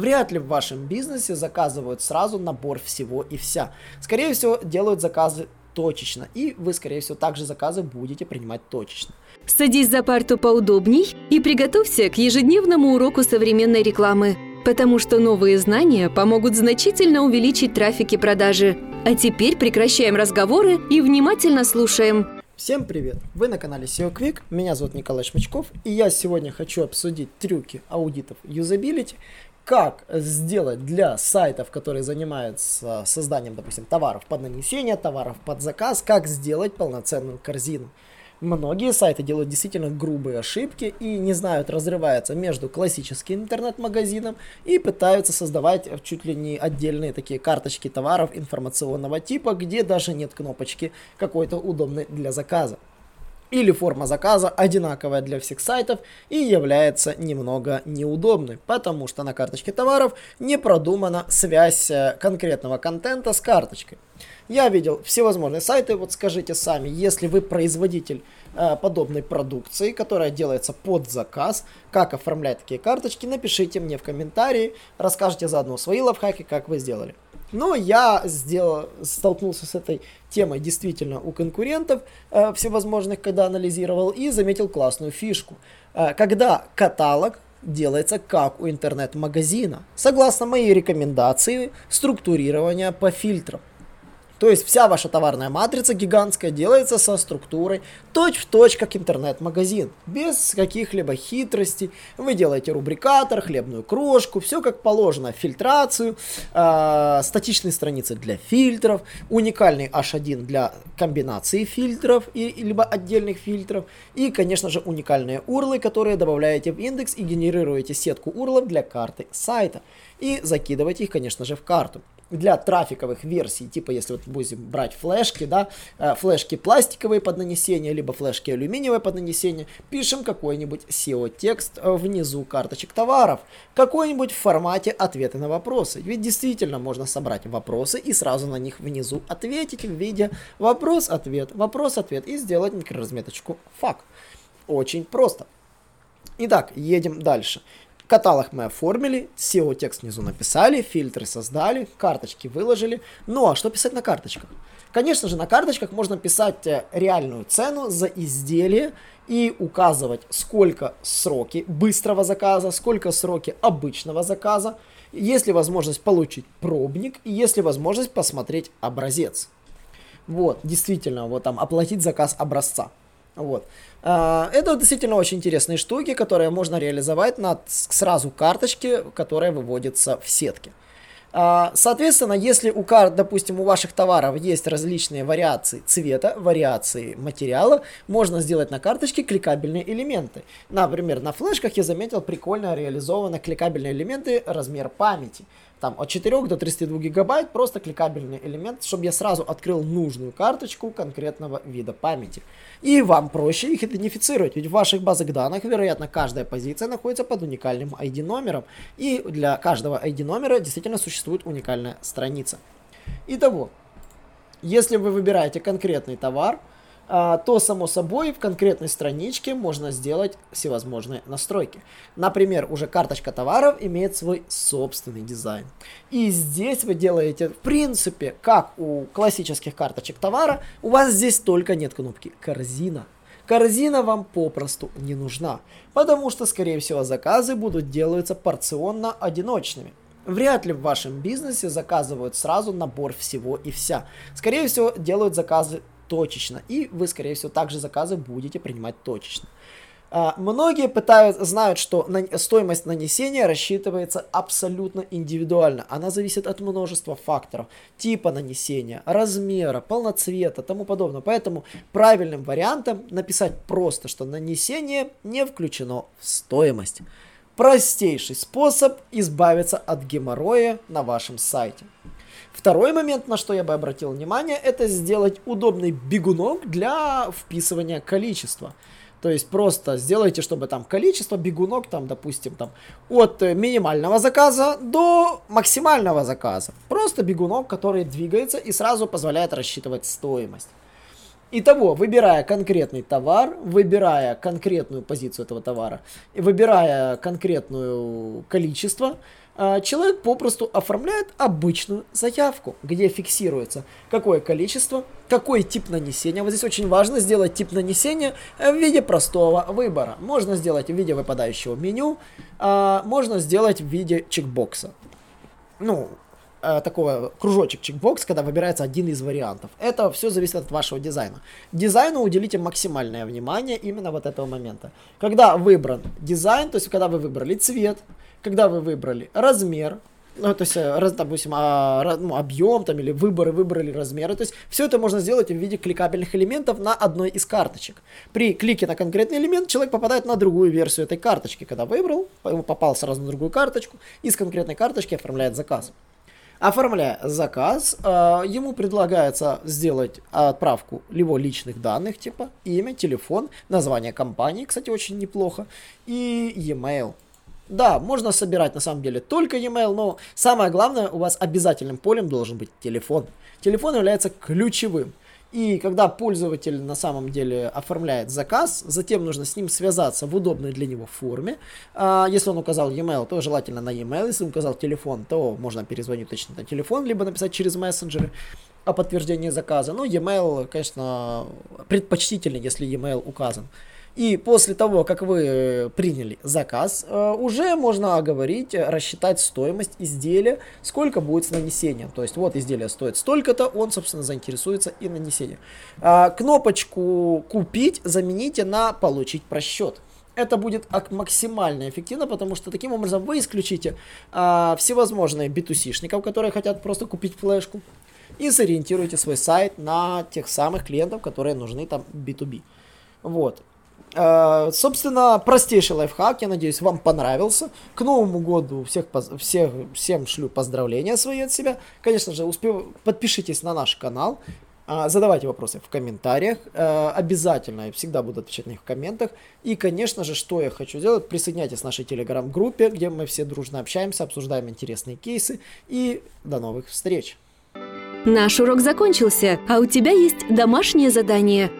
Вряд ли в вашем бизнесе заказывают сразу набор всего и вся. Скорее всего, делают заказы точечно, и вы, скорее всего, также заказы будете принимать точечно. Садись за парту поудобней и приготовься к ежедневному уроку современной рекламы, потому что новые знания помогут значительно увеличить трафик и продажи. А теперь прекращаем разговоры и внимательно слушаем. Всем привет! Вы на канале SEO Quick, меня зовут Николай Шмачков, и я сегодня хочу обсудить трюки аудитов юзабилити, как сделать для сайтов, которые занимаются созданием, допустим, товаров под нанесение, товаров под заказ, как сделать полноценную корзину. Многие сайты делают действительно грубые ошибки и не знают, разрываются между классическим интернет-магазином и пытаются создавать чуть ли не отдельные такие карточки товаров информационного типа, где даже нет кнопочки какой-то удобной для заказа или форма заказа одинаковая для всех сайтов и является немного неудобной, потому что на карточке товаров не продумана связь э, конкретного контента с карточкой. Я видел всевозможные сайты, вот скажите сами, если вы производитель э, подобной продукции, которая делается под заказ, как оформлять такие карточки, напишите мне в комментарии, расскажите заодно свои лайфхаки, как вы сделали. Но я сделал, столкнулся с этой темой действительно у конкурентов э, всевозможных, когда анализировал, и заметил классную фишку. Э, когда каталог делается как у интернет-магазина, согласно моей рекомендации структурирования по фильтрам. То есть вся ваша товарная матрица гигантская делается со структурой точь-в-точь, как интернет-магазин. Без каких-либо хитростей. Вы делаете рубрикатор, хлебную крошку, все как положено. Фильтрацию, э, статичные страницы для фильтров, уникальный H1 для комбинации фильтров, и, либо отдельных фильтров. И, конечно же, уникальные урлы, которые добавляете в индекс и генерируете сетку урлов для карты сайта. И закидываете их, конечно же, в карту для трафиковых версий, типа если вот будем брать флешки, да, э, флешки пластиковые под нанесение, либо флешки алюминиевые под нанесение, пишем какой-нибудь SEO-текст э, внизу карточек товаров, какой-нибудь в формате ответы на вопросы. Ведь действительно можно собрать вопросы и сразу на них внизу ответить в виде вопрос-ответ, вопрос-ответ и сделать микроразметочку факт. Очень просто. Итак, едем дальше. Каталог мы оформили, SEO-текст внизу написали, фильтры создали, карточки выложили. Ну а что писать на карточках? Конечно же, на карточках можно писать э, реальную цену за изделие и указывать, сколько сроки быстрого заказа, сколько сроки обычного заказа, есть ли возможность получить пробник и есть ли возможность посмотреть образец. Вот, действительно, вот там оплатить заказ образца. Вот. А, это действительно очень интересные штуки, которые можно реализовать на сразу карточке, которая выводится в сетке. А, соответственно, если у карт, допустим, у ваших товаров есть различные вариации цвета, вариации материала, можно сделать на карточке кликабельные элементы. Например, на флешках я заметил прикольно реализованы кликабельные элементы размер памяти там от 4 до 32 гигабайт, просто кликабельный элемент, чтобы я сразу открыл нужную карточку конкретного вида памяти. И вам проще их идентифицировать, ведь в ваших базах данных, вероятно, каждая позиция находится под уникальным ID номером, и для каждого ID номера действительно существует уникальная страница. Итого, если вы выбираете конкретный товар, то, само собой, в конкретной страничке можно сделать всевозможные настройки. Например, уже карточка товаров имеет свой собственный дизайн. И здесь вы делаете, в принципе, как у классических карточек товара, у вас здесь только нет кнопки «Корзина». Корзина вам попросту не нужна, потому что, скорее всего, заказы будут делаться порционно одиночными. Вряд ли в вашем бизнесе заказывают сразу набор всего и вся. Скорее всего, делают заказы точечно. И вы, скорее всего, также заказы будете принимать точечно. Uh, многие пытают, знают, что стоимость нанесения рассчитывается абсолютно индивидуально. Она зависит от множества факторов. Типа нанесения, размера, полноцвета, тому подобное. Поэтому правильным вариантом написать просто, что нанесение не включено в стоимость. Простейший способ избавиться от геморроя на вашем сайте. Второй момент, на что я бы обратил внимание, это сделать удобный бегунок для вписывания количества. То есть просто сделайте, чтобы там количество бегунок, там, допустим, там от минимального заказа до максимального заказа. Просто бегунок, который двигается и сразу позволяет рассчитывать стоимость. Итого, выбирая конкретный товар, выбирая конкретную позицию этого товара, выбирая конкретное количество, человек попросту оформляет обычную заявку, где фиксируется какое количество, какой тип нанесения. Вот здесь очень важно сделать тип нанесения в виде простого выбора. Можно сделать в виде выпадающего меню, а, можно сделать в виде чекбокса. Ну, э, такого кружочек чекбокс, когда выбирается один из вариантов. Это все зависит от вашего дизайна. Дизайну уделите максимальное внимание именно вот этого момента. Когда выбран дизайн, то есть когда вы выбрали цвет, когда вы выбрали размер, ну, то есть, э, раз, допустим, а, ну, объем там или выборы, выбрали размеры. То есть, все это можно сделать в виде кликабельных элементов на одной из карточек. При клике на конкретный элемент человек попадает на другую версию этой карточки. Когда выбрал, попал сразу на другую карточку, из конкретной карточки оформляет заказ. Оформляя заказ, э, ему предлагается сделать отправку либо личных данных, типа имя, телефон, название компании, кстати, очень неплохо, и e-mail. Да, можно собирать на самом деле только e-mail, но самое главное, у вас обязательным полем должен быть телефон. Телефон является ключевым. И когда пользователь на самом деле оформляет заказ, затем нужно с ним связаться в удобной для него форме. А, если он указал e-mail, то желательно на e-mail. Если он указал телефон, то можно перезвонить точно на телефон, либо написать через мессенджеры о подтверждении заказа. Ну, e-mail, конечно, предпочтительнее, если e-mail указан. И после того, как вы приняли заказ, э, уже можно говорить, рассчитать стоимость изделия, сколько будет с нанесением. То есть вот изделие стоит столько-то, он, собственно, заинтересуется и нанесением. А, кнопочку «Купить» замените на «Получить просчет» это будет максимально эффективно, потому что таким образом вы исключите а, всевозможные битусишников, которые хотят просто купить флешку, и сориентируете свой сайт на тех самых клиентов, которые нужны там B2B. Вот. Uh, собственно, простейший лайфхак, я надеюсь, вам понравился. К Новому году всех, всех, всем шлю поздравления свои от себя. Конечно же, успев... подпишитесь на наш канал, uh, задавайте вопросы в комментариях. Uh, обязательно, я всегда буду отвечать на них в комментах. И, конечно же, что я хочу сделать, присоединяйтесь к нашей телеграм-группе, где мы все дружно общаемся, обсуждаем интересные кейсы. И до новых встреч! Наш урок закончился, а у тебя есть домашнее задание –